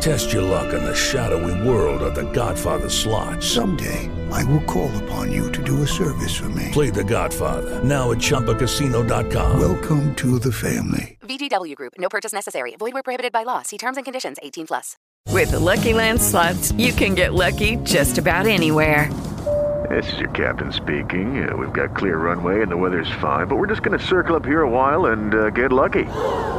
Test your luck in the shadowy world of The Godfather slot. Someday, I will call upon you to do a service for me. Play The Godfather now at ChumbaCasino.com. Welcome to the family. VGW Group. No purchase necessary. Void where prohibited by law. See terms and conditions. 18 plus. With the Lucky Land slots, you can get lucky just about anywhere. This is your captain speaking. Uh, we've got clear runway and the weather's fine, but we're just going to circle up here a while and uh, get lucky.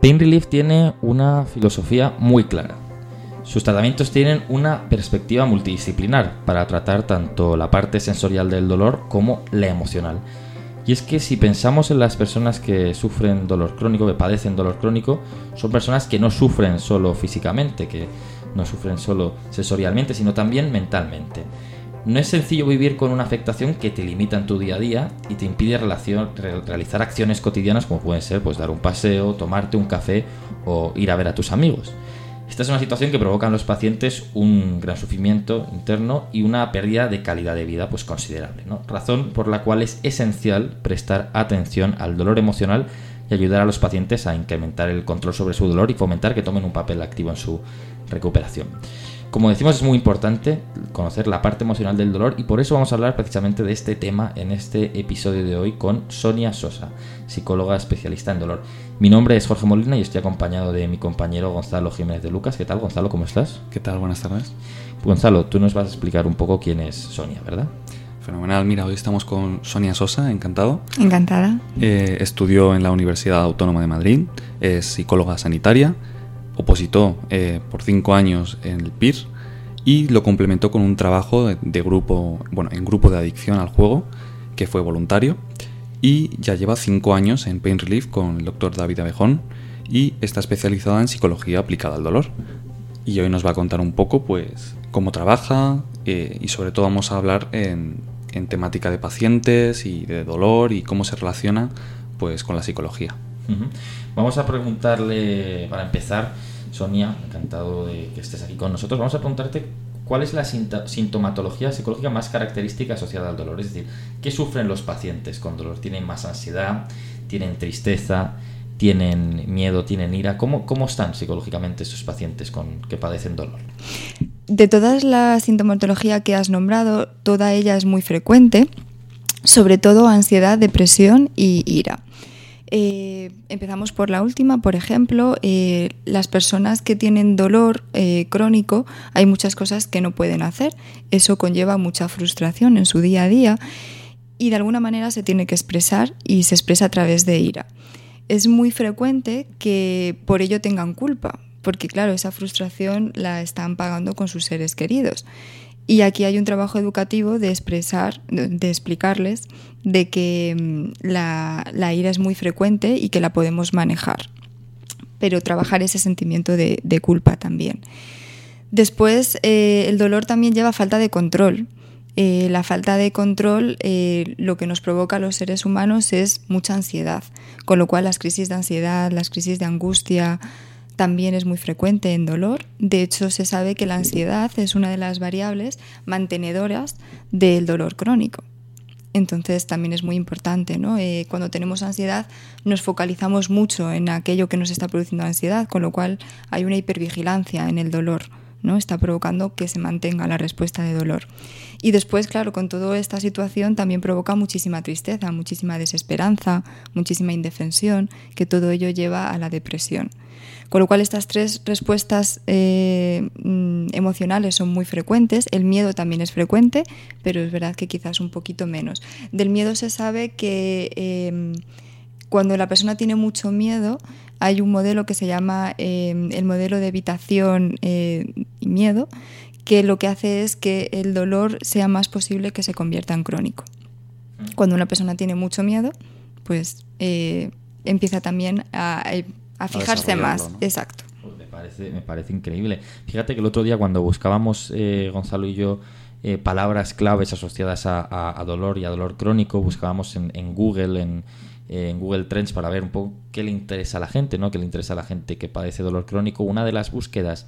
Pain Relief tiene una filosofía muy clara. Sus tratamientos tienen una perspectiva multidisciplinar para tratar tanto la parte sensorial del dolor como la emocional. Y es que si pensamos en las personas que sufren dolor crónico, que padecen dolor crónico, son personas que no sufren solo físicamente, que no sufren solo sensorialmente, sino también mentalmente. No es sencillo vivir con una afectación que te limita en tu día a día y te impide realizar acciones cotidianas como pueden ser pues, dar un paseo, tomarte un café o ir a ver a tus amigos. Esta es una situación que provoca en los pacientes un gran sufrimiento interno y una pérdida de calidad de vida pues considerable, razón por la cual es esencial prestar atención al dolor emocional y ayudar a los pacientes a incrementar el control sobre su dolor y fomentar que tomen un papel activo en su recuperación. Como decimos, es muy importante conocer la parte emocional del dolor y por eso vamos a hablar precisamente de este tema en este episodio de hoy con Sonia Sosa, psicóloga especialista en dolor. Mi nombre es Jorge Molina y estoy acompañado de mi compañero Gonzalo Jiménez de Lucas. ¿Qué tal, Gonzalo? ¿Cómo estás? ¿Qué tal? Buenas tardes. Gonzalo, tú nos vas a explicar un poco quién es Sonia, ¿verdad? Fenomenal. Mira, hoy estamos con Sonia Sosa, encantado. Encantada. Eh, estudió en la Universidad Autónoma de Madrid, es psicóloga sanitaria, opositó eh, por cinco años en el PIR y lo complementó con un trabajo de, grupo, bueno, en grupo de adicción al juego, que fue voluntario, y ya lleva cinco años en Pain Relief con el doctor David Abejón y está especializada en psicología aplicada al dolor. Y hoy nos va a contar un poco, pues, cómo trabaja eh, y sobre todo vamos a hablar en, en temática de pacientes y de dolor y cómo se relaciona, pues, con la psicología. Ujú. Vamos a preguntarle, para empezar, Sonia, encantado de que estés aquí con nosotros, vamos a preguntarte cuál es la sintomatología psicológica más característica asociada al dolor. Es decir, ¿qué sufren los pacientes con dolor? ¿Tienen más ansiedad? ¿Tienen tristeza? ¿Tienen miedo? ¿Tienen ira? ¿Cómo, cómo están psicológicamente estos pacientes con, que padecen dolor? De todas las sintomatología que has nombrado, toda ella es muy frecuente, sobre todo ansiedad, depresión y ira. Eh, empezamos por la última, por ejemplo, eh, las personas que tienen dolor eh, crónico, hay muchas cosas que no pueden hacer. Eso conlleva mucha frustración en su día a día y de alguna manera se tiene que expresar y se expresa a través de ira. Es muy frecuente que por ello tengan culpa, porque claro, esa frustración la están pagando con sus seres queridos. Y aquí hay un trabajo educativo de expresar, de, explicarles de que mm, la, ira es muy frecuente y que la podemos manejar, pero trabajar ese sentimiento de, de culpa también. Después, eh, el dolor también lleva falta de control. Eh, la falta de control eh, lo que nos provoca a los seres humanos es mucha ansiedad, con lo cual las crisis de ansiedad, las crisis de angustia también es muy frecuente en dolor. De hecho, se sabe que la ansiedad es una de las variables mantenedoras del dolor crónico. Entonces también es muy importante, ¿no? Eh, cuando tenemos ansiedad nos focalizamos mucho en aquello que nos está produciendo ansiedad, con lo cual hay una hipervigilancia en el dolor ¿no? Está provocando que se mantenga la respuesta de dolor. Y después, claro, con toda esta situación también provoca muchísima tristeza, muchísima desesperanza, muchísima indefensión, que todo ello lleva a la depresión. Con lo cual estas tres respuestas eh, mm, emocionales son muy frecuentes. El miedo también es frecuente, pero es verdad que quizás un poquito menos. Del miedo se sabe que em, cuando la persona tiene mucho miedo, hay un modelo que se llama em, el modelo de evitación eh, y miedo, que lo que hace es que el dolor sea más posible que se convierta en crónico. Cuando una persona tiene mucho miedo, pues eh, empieza también a, a fijarse más. Exacto. Pues me, parece, me parece increíble. Fíjate que el otro día cuando buscábamos, eh, Gonzalo y yo, eh, palabras claves asociadas a, dolor y a dolor crónico, buscábamos en, Google, en, en, Google Trends para ver un poco qué le interesa a la gente, ¿no? Qué le interesa a la gente que padece dolor crónico. Una de las búsquedas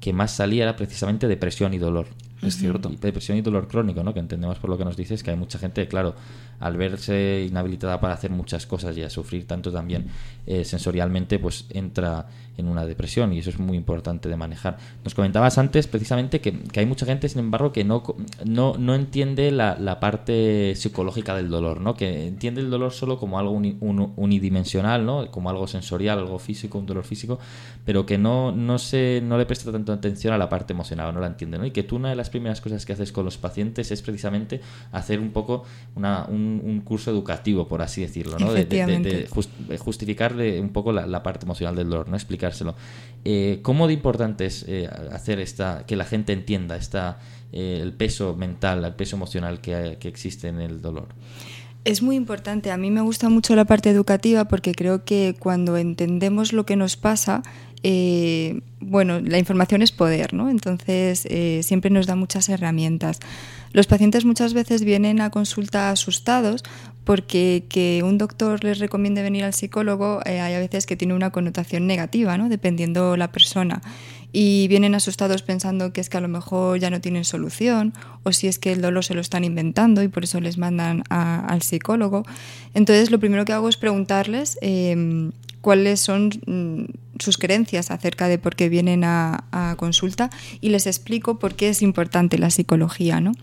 que más salía era precisamente depresión y dolor. Es cierto. Depresión y dolor crónico, ¿no? Que entendemos por lo que nos dices que hay mucha gente, claro, al verse inhabilitada para hacer muchas cosas y a sufrir tanto también eh, sensorialmente, pues entra en una depresión y eso es muy importante de manejar. Nos comentabas antes precisamente que, hay mucha gente, sin embargo, que no, no, no entiende la, parte psicológica del dolor, ¿no? Que entiende el dolor solo como algo unidimensional, ¿no? Como algo sensorial, algo físico, un dolor físico, pero que no, no, se, no le presta tanto atención a la parte emocional, no la entiende, ¿no? Y que tú una de las primeras cosas que haces con los pacientes es precisamente hacer un poco una, un, curso educativo, por así decirlo, ¿no? De, de, justificar un poco la, parte emocional del dolor, ¿no? Explicárselo. Eh, ¿Cómo de importante es eh, hacer esta, que la gente entienda esta, eh, el peso mental, el peso emocional que, que existe en el dolor? Es muy importante. A mí me gusta mucho la parte educativa porque creo que cuando entendemos lo que nos pasa, eh, bueno, la información es poder, ¿no? Entonces eh, siempre nos da muchas herramientas. Los pacientes muchas veces vienen a consulta asustados porque que un doctor les recomiende venir al psicólogo eh, hay a veces que tiene una connotación negativa, ¿no? Dependiendo la persona. Y vienen asustados pensando que es que a lo mejor ya no tienen solución o si es que el dolor se lo están inventando y por eso les mandan al psicólogo. Entonces lo primero que hago es preguntarles cuáles son mm, sus creencias acerca de por qué vienen a, consulta y les explico por qué es importante la psicología, ¿no?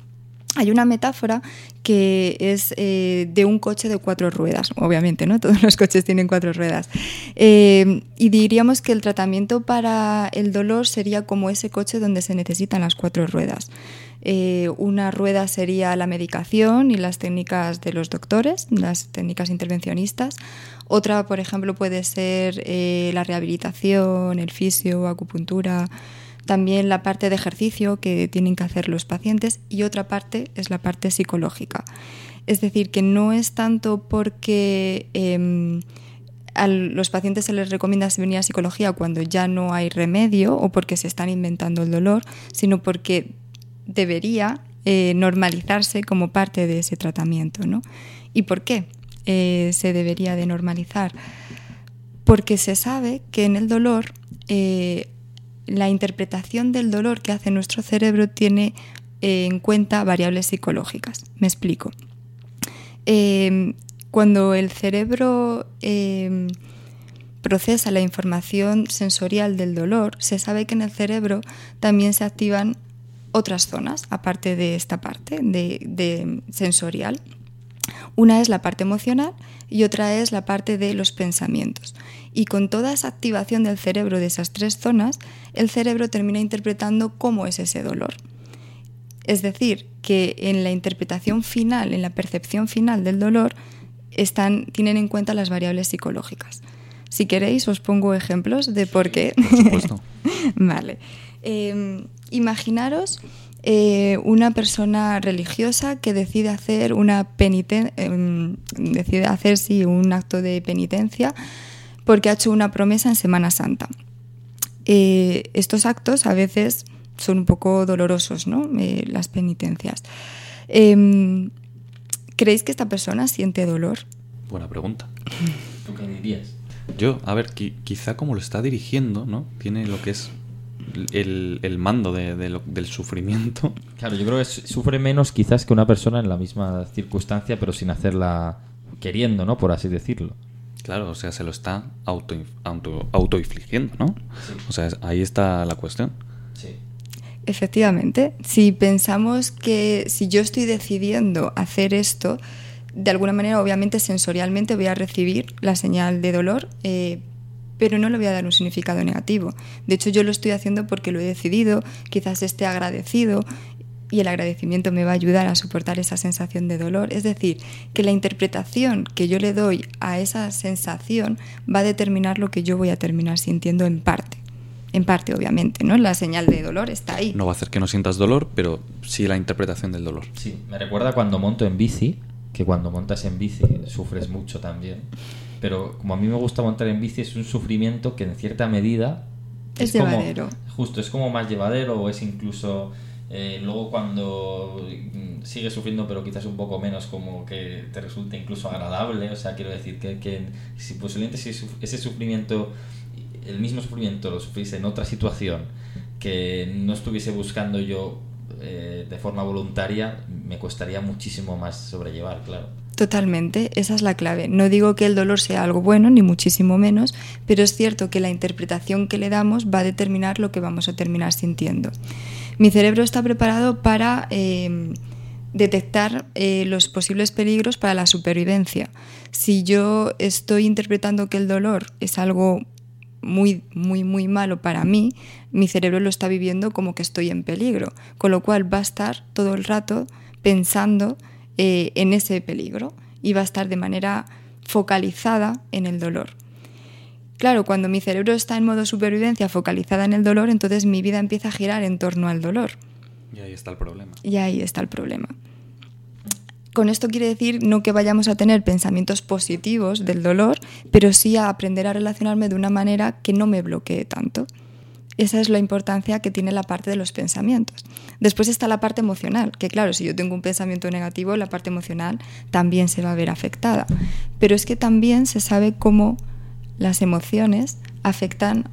Hay una metáfora que es eh, de un coche de cuatro ruedas, obviamente, ¿no? Todos los coches tienen cuatro ruedas. Eh, y diríamos que el tratamiento para el dolor sería como ese coche donde se necesitan las cuatro ruedas. Eh, una rueda sería la medicación y las técnicas de los doctores, las técnicas intervencionistas. Otra, por ejemplo, puede ser la rehabilitación, el fisio, acupuntura, también la parte de ejercicio que tienen que hacer los pacientes y otra parte es la parte psicológica. Es decir, que no es tanto porque em, a los pacientes se les recomienda venir a psicología cuando ya no hay remedio o porque se están inventando el dolor, sino porque debería eh, normalizarse como parte de ese tratamiento. ¿no? ¿Y por qué eh, se debería de normalizar? Porque se sabe que en el dolor eh, la interpretación del dolor que hace nuestro cerebro tiene en cuenta variables psicológicas. Me explico. cuando el cerebro procesa la información sensorial del dolor, se sabe que en el cerebro también se activan otras zonas, aparte de esta parte de, sensorial. Una es la parte emocional y otra es la parte de los pensamientos. Y con toda esa activación del cerebro de esas tres zonas, el cerebro termina interpretando cómo es ese dolor. Es decir, que en la interpretación final, en la percepción final del dolor, están, tienen en cuenta las variables psicológicas. Si queréis, os pongo ejemplos de por qué. Por supuesto. vale. Em, imaginaros eh, una persona religiosa que decide hacer una penitencia, em, decide hacer un acto de penitencia porque ha hecho una promesa en Semana Santa. Eh, estos actos a veces son un poco dolorosos, ¿no? Eh, las penitencias. Em, ¿Creéis que esta persona siente dolor? Buena pregunta. ¿Tú qué dirías? Yo, a ver, quizá como lo está dirigiendo, ¿no? Tiene lo que es el, mando del sufrimiento. Claro, yo creo que sufre menos quizás que una persona en la misma circunstancia, pero sin hacerla queriendo, ¿no? Por así decirlo. Claro, o sea, se lo está auto, auto, autoinfligiendo, ¿no? O sea, ahí está la cuestión. Sí. Efectivamente, si pensamos que si yo estoy decidiendo hacer esto, de alguna manera, obviamente, sensorialmente voy a recibir la señal de dolor, eh, pero no le voy a dar un significado negativo. De hecho, yo lo estoy haciendo porque lo he decidido, quizás esté agradecido y el agradecimiento me va a ayudar a soportar esa sensación de dolor. Es decir, que la interpretación que yo le doy a esa sensación va a determinar lo que yo voy a terminar sintiendo en parte. En parte, obviamente, ¿no? La señal de dolor está ahí. No va a hacer que no sientas dolor, pero sí la interpretación del dolor. Sí, me recuerda cuando monto en bici, que cuando montas en bici sufres mucho también. Pero como a mí me gusta montar en bici, es un sufrimiento que en cierta medida es, llevadero. justo, es como más llevadero o es incluso eh, luego cuando mm, sigues sufriendo pero quizás un poco menos como que te resulta incluso agradable, o sea, quiero decir que, que si posiblemente si ese sufrimiento, el mismo sufrimiento lo sufriese en otra situación que no estuviese buscando yo eh, de forma voluntaria, me costaría muchísimo más sobrellevar, claro. Totalmente, esa es la clave. No digo que el dolor sea algo bueno, ni muchísimo menos, pero es cierto que la interpretación que le damos va a determinar lo que vamos a terminar sintiendo. Mi cerebro está preparado para em, detectar eh, los posibles peligros para la supervivencia. Si yo estoy interpretando que el dolor es algo muy, muy, muy malo para mí, mi cerebro lo está viviendo como que estoy en peligro, con lo cual va a estar todo el rato pensando eh, en ese peligro y va a estar de manera focalizada en el dolor. Claro, cuando mi cerebro está en modo supervivencia focalizada en el dolor, entonces mi vida empieza a girar en torno al dolor. Y ahí está el problema. Y ahí está el problema. Con esto quiere decir no que vayamos a tener pensamientos positivos del dolor, pero sí a aprender a relacionarme de una manera que no me bloquee tanto. Esa es la importancia que tiene la parte de los pensamientos. Después está la parte emocional, que claro, si yo tengo un pensamiento negativo, la parte emocional también se va a ver afectada. Pero es que también se sabe cómo las emociones afectan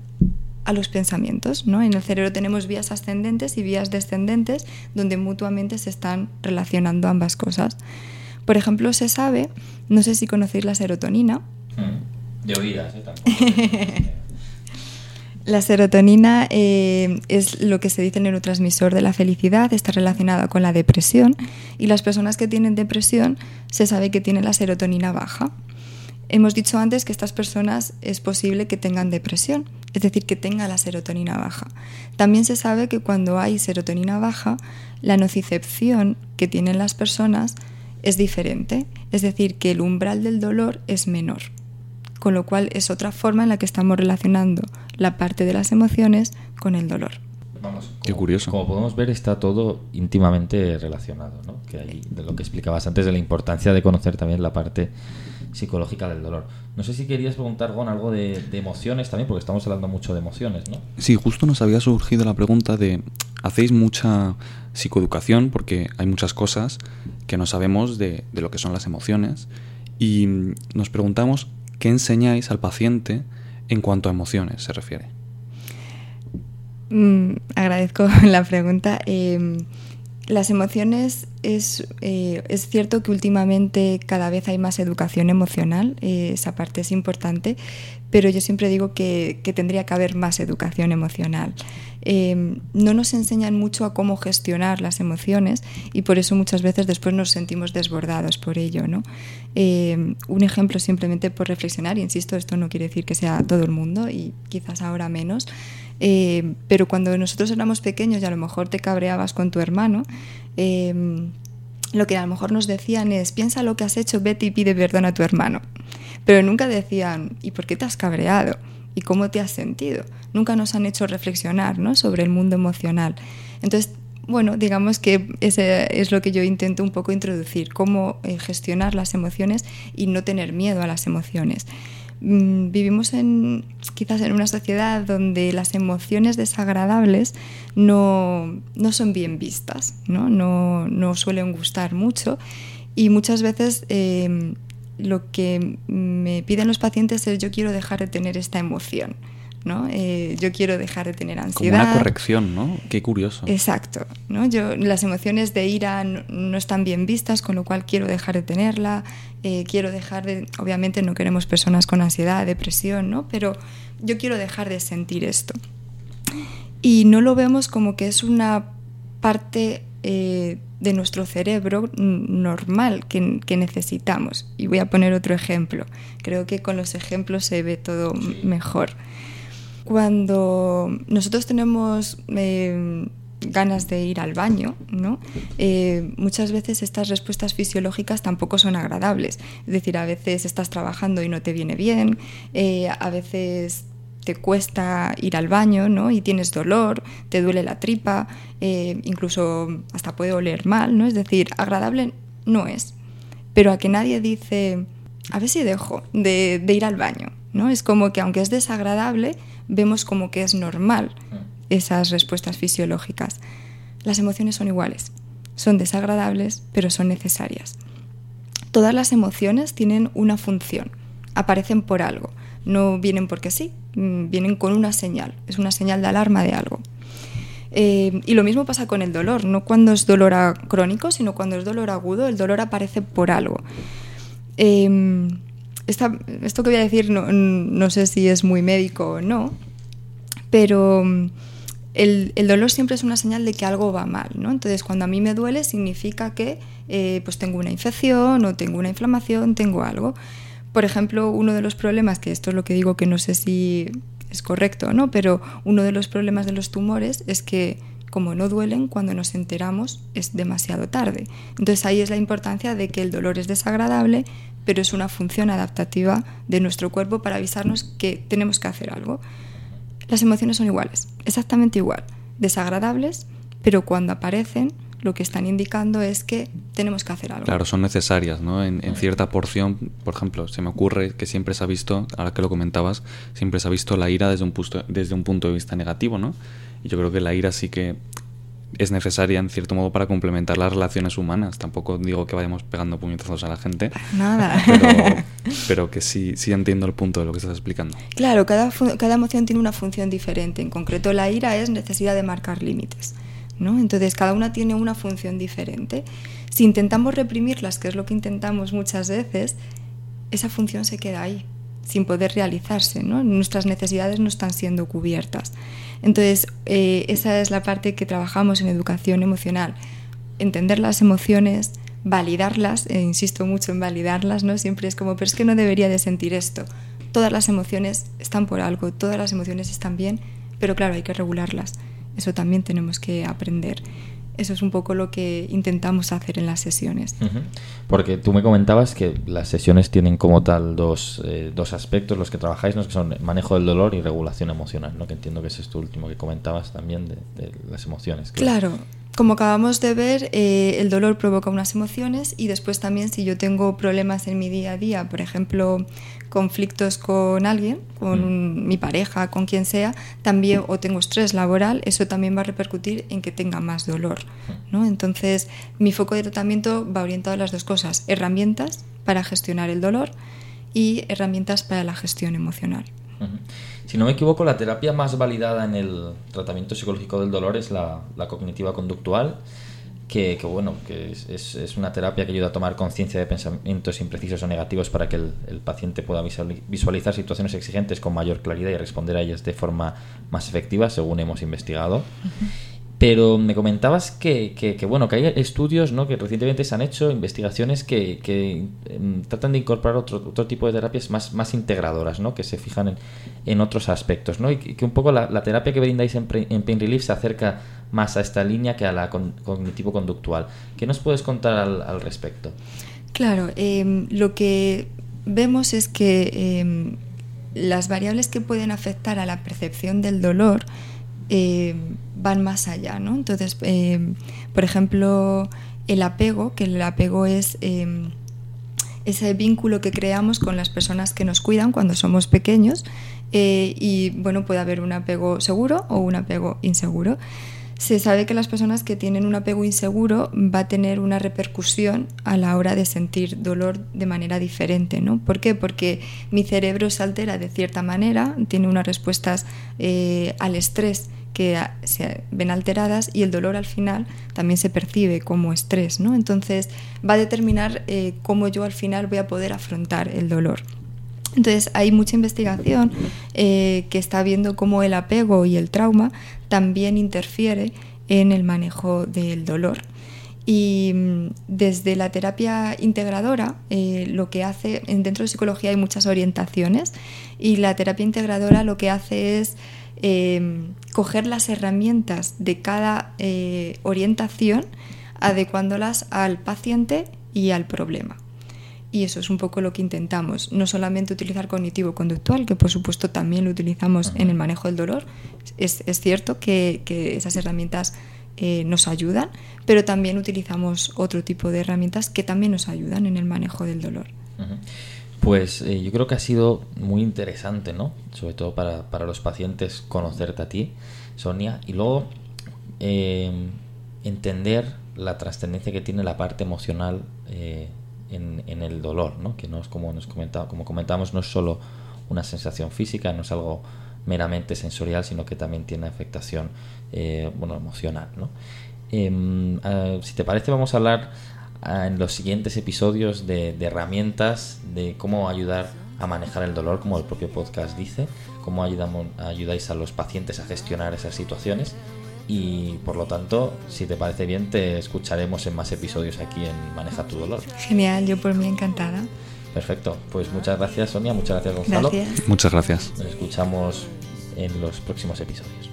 a los pensamientos. ¿no? En el cerebro tenemos vías ascendentes y vías descendentes donde mutuamente se están relacionando ambas cosas. Por ejemplo, se sabe, no sé si conocéis la serotonina. Mm, de oídas, ¿eh? La serotonina eh, es lo que se dice el neurotransmisor de la felicidad, está relacionada con la depresión y las personas que tienen depresión se sabe que tienen la serotonina baja. Hemos dicho antes que estas personas es posible que tengan depresión, es decir, que tengan la serotonina baja. También se sabe que cuando hay serotonina baja, la nocicepción que tienen las personas es diferente, es decir, que el umbral del dolor es menor. Con lo cual es otra forma en la que estamos relacionando la parte de las emociones con el dolor. Vamos, Qué curioso. Como podemos ver, está todo íntimamente relacionado, ¿no? Que hay, de lo que explicabas antes, de la importancia de conocer también la parte psicológica del dolor. No sé si querías preguntar, Gon, algo de, emociones también, porque estamos hablando mucho de emociones, ¿no? Sí, justo nos había surgido la pregunta de, ¿hacéis mucha psicoeducación? Porque hay muchas cosas que no sabemos de, de lo que son las emociones. Y nos preguntamos, ¿qué enseñáis al paciente en cuanto a emociones se refiere? Mm, agradezco la pregunta. Em, las emociones es, eh, es, cierto que últimamente cada vez hay más educación emocional, eh, esa parte es importante, pero yo siempre digo que, que tendría que haber más educación emocional. Eh, no nos enseñan mucho a cómo gestionar las emociones y por eso muchas veces después nos sentimos desbordados por ello. ¿no? un ejemplo simplemente por reflexionar, insisto, esto no quiere decir que sea todo el mundo y quizás ahora menos. Eh, pero cuando nosotros éramos pequeños y a lo mejor te cabreabas con tu hermano, em, lo que a lo mejor nos decían es, piensa lo que has hecho, vete y pide perdón a tu hermano. Pero nunca decían, ¿y por qué te has cabreado? ¿Y cómo te has sentido? Nunca nos han hecho reflexionar ¿no? sobre el mundo emocional. Entonces, bueno, digamos que ese es lo que yo intento un poco introducir, cómo eh, gestionar las emociones y no tener miedo a las emociones. Mm, vivimos en quizás en una sociedad donde las emociones desagradables no, son bien vistas, ¿no? No, suelen gustar mucho y muchas veces em, lo que me piden los pacientes es yo quiero dejar de tener esta emoción. ¿No? Eh, yo quiero dejar de tener ansiedad. Como una corrección, ¿no? Qué curioso. Exacto, ¿no? Yo, las emociones de ira no, están bien vistas, con lo cual quiero dejar de tenerla, eh, quiero dejar de... Obviamente no queremos personas con ansiedad, depresión, ¿no? Pero yo quiero dejar de sentir esto. y no lo vemos como que es una parte eh, de nuestro cerebro normal que, que, necesitamos. Y voy a poner otro ejemplo. Creo que con los ejemplos se ve todo mejor. Cuando nosotros tenemos eh, ganas de ir al baño, ¿no? Eh, muchas veces estas respuestas fisiológicas tampoco son agradables. Es decir, a veces estás trabajando y no te viene bien, eh, a veces te cuesta ir al baño, ¿no? Y tienes dolor, te duele la tripa, incluso hasta puede oler mal, ¿no? Es decir, agradable no es. Pero a que nadie dice, a ver si dejo de, de ir al baño, ¿no? Es como que aunque es desagradable, vemos como que es normal esas respuestas fisiológicas. Las emociones son iguales, son desagradables, pero son necesarias. Todas las emociones tienen una función, aparecen por algo, no vienen porque sí, mm, vienen con una señal, es una señal de alarma de algo. Eh, y lo mismo pasa con el dolor, no cuando es dolor crónico, sino cuando es dolor agudo, el dolor aparece por algo. Esto que voy a decir no, no, sé si es muy médico o no, pero el, dolor siempre es una señal de que algo va mal, ¿no? Entonces, cuando a mí me duele, significa que eh, pues tengo una infección o tengo una inflamación, tengo algo. Por ejemplo, uno de los problemas, que esto es lo que digo que no sé si es correcto o no, pero uno de los problemas de los tumores es que como no duelen, cuando nos enteramos es demasiado tarde. Entonces ahí es la importancia de que el dolor es desagradable, pero es una función adaptativa de nuestro cuerpo para avisarnos que tenemos que hacer algo. Las emociones son iguales, exactamente igual, desagradables, pero cuando aparecen lo que están indicando es que tenemos que hacer algo. Claro, son necesarias, ¿no? En, cierta porción, por ejemplo, se me ocurre que siempre se ha visto, ahora que lo comentabas, siempre se ha visto la ira desde un, desde un punto de vista negativo, ¿no? Y yo creo que la ira sí que es necesaria en cierto modo para complementar las relaciones humanas. Tampoco digo que vayamos pegando puñetazos a la gente. Nada. Pero, que sí, sí entiendo el punto de lo que estás explicando. Claro, cada, cada emoción tiene una función diferente. En concreto, la ira es necesidad de marcar límites. ¿no? Entonces, cada una tiene una función diferente. Si intentamos reprimirlas, que es lo que intentamos muchas veces, esa función se queda ahí, sin poder realizarse. Nuestras necesidades no están siendo cubiertas. Entonces, eh, esa es la parte que trabajamos en educación emocional. Entender las emociones, validarlas, e insisto mucho en validarlas, ¿no? Siempre es como, pero es que no debería de sentir esto. Todas las emociones están por algo, todas las emociones están bien, pero claro, hay que regularlas. Eso también tenemos que aprender eso es un poco lo que intentamos hacer en las sesiones. Porque tú me comentabas que las sesiones tienen como tal dos, eh, dos aspectos, los que trabajáis, ¿no? que son manejo del dolor y regulación emocional, ¿no? que entiendo que ese es tu último que comentabas también de, las emociones. Claro, como acabamos de ver, eh, el dolor provoca unas emociones y después también si yo tengo problemas en mi día a día, por ejemplo, conflictos con alguien, con mm. mi pareja, con quien sea, también o tengo estrés laboral, eso también va a repercutir en que tenga más dolor. ¿no? Entonces, mi foco de tratamiento va orientado a las dos cosas, herramientas para gestionar el dolor y herramientas para la gestión emocional. Si no me equivoco, la terapia más validada en el tratamiento psicológico del dolor es la, cognitiva conductual, que, bueno, que es, es, una terapia que ayuda a tomar conciencia de pensamientos imprecisos o negativos para que el, paciente pueda visualizar situaciones exigentes con mayor claridad y responder a ellas de forma más efectiva, según hemos investigado. Pero me comentabas que, que, bueno, que hay estudios ¿no? que recientemente se han hecho, investigaciones que, que em, tratan de incorporar otro, otro, tipo de terapias más, más integradoras, ¿no? que se fijan en, en otros aspectos. ¿no? Y que, un poco la, terapia que brindáis en, en, Pain Relief se acerca más a esta línea que a la cognitivo-conductual. ¿Qué nos puedes contar al, al respecto? Claro, em, lo que vemos es que em, las variables que pueden afectar a la percepción del dolor eh, van más allá, ¿no? Entonces, eh, por ejemplo, el apego, que el apego es eh, ese vínculo que creamos con las personas que nos cuidan cuando somos pequeños y, bueno, puede haber un apego seguro o un apego inseguro. Se sabe que las personas que tienen un apego inseguro va a tener una repercusión a la hora de sentir dolor de manera diferente, ¿no? ¿Por qué? Porque mi cerebro se altera de cierta manera, tiene unas respuestas al estrés que se ven alteradas y el dolor al final también se percibe como estrés, ¿no? Entonces va a determinar eh, cómo yo al final voy a poder afrontar el dolor. Entonces hay mucha investigación eh, que está viendo cómo el apego y el trauma también interfiere en el manejo del dolor. Y mm, desde la terapia integradora, eh, lo que hace, dentro de psicología hay muchas orientaciones, y la terapia integradora lo que hace es em, coger las herramientas de cada eh, orientación, adecuándolas al paciente y al problema. Y eso es un poco lo que intentamos, no solamente utilizar cognitivo-conductual, que por supuesto también lo utilizamos en el manejo del dolor. Es, cierto que, esas herramientas eh, nos ayudan, pero también utilizamos otro tipo de herramientas que también nos ayudan en el manejo del dolor. Pues eh, yo creo que ha sido muy interesante, ¿no? Sobre todo para, para los pacientes conocerte a ti, Sonia, y luego eh, entender la trascendencia que tiene la parte emocional en, el dolor, ¿no? que no es como nos comentaba, como comentamos, no es solo una sensación física, no es algo meramente sensorial, sino que también tiene afectación eh, bueno, emocional. ¿no? Em, ah, si te parece, vamos a hablar ah, en los siguientes episodios de, de, herramientas de cómo ayudar a manejar el dolor, como el propio podcast dice, cómo ayudamos, ayudáis a los pacientes a gestionar esas situaciones y por lo tanto, si te parece bien, te escucharemos en más episodios aquí en Maneja tu dolor. Genial, yo por mí encantada. Perfecto, pues muchas gracias Sonia, muchas gracias Gonzalo. Muchas gracias. Nos escuchamos en los próximos episodios.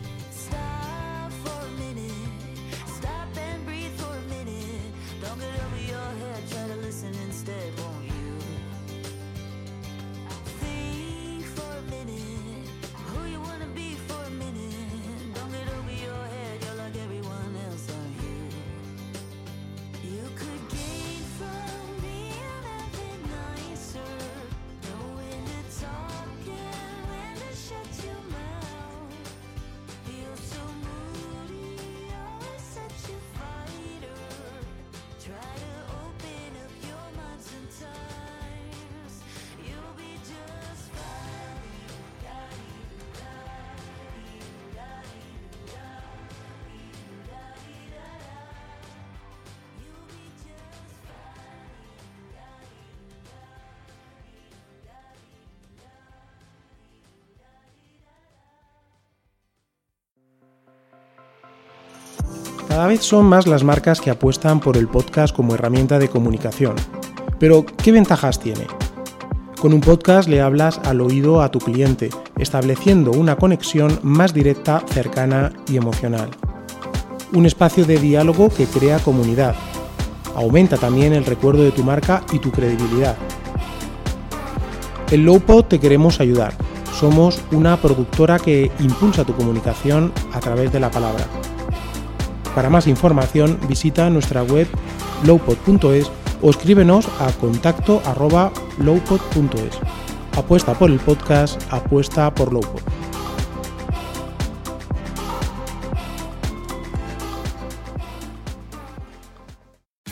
Cada vez son más las marcas que apuestan por el podcast como herramienta de comunicación. Pero, ¿qué ventajas tiene? Con un podcast le hablas al oído a tu cliente, estableciendo una conexión más directa, cercana y emocional. Un espacio de diálogo que crea comunidad. Aumenta también el recuerdo de tu marca y tu credibilidad. En Lowpod te queremos ayudar. Somos una productora que impulsa tu comunicación a través de la palabra. Para más información visita nuestra web lowpod.es o escríbenos a contacto lowpod.es. Apuesta por el podcast, apuesta por Lowpod.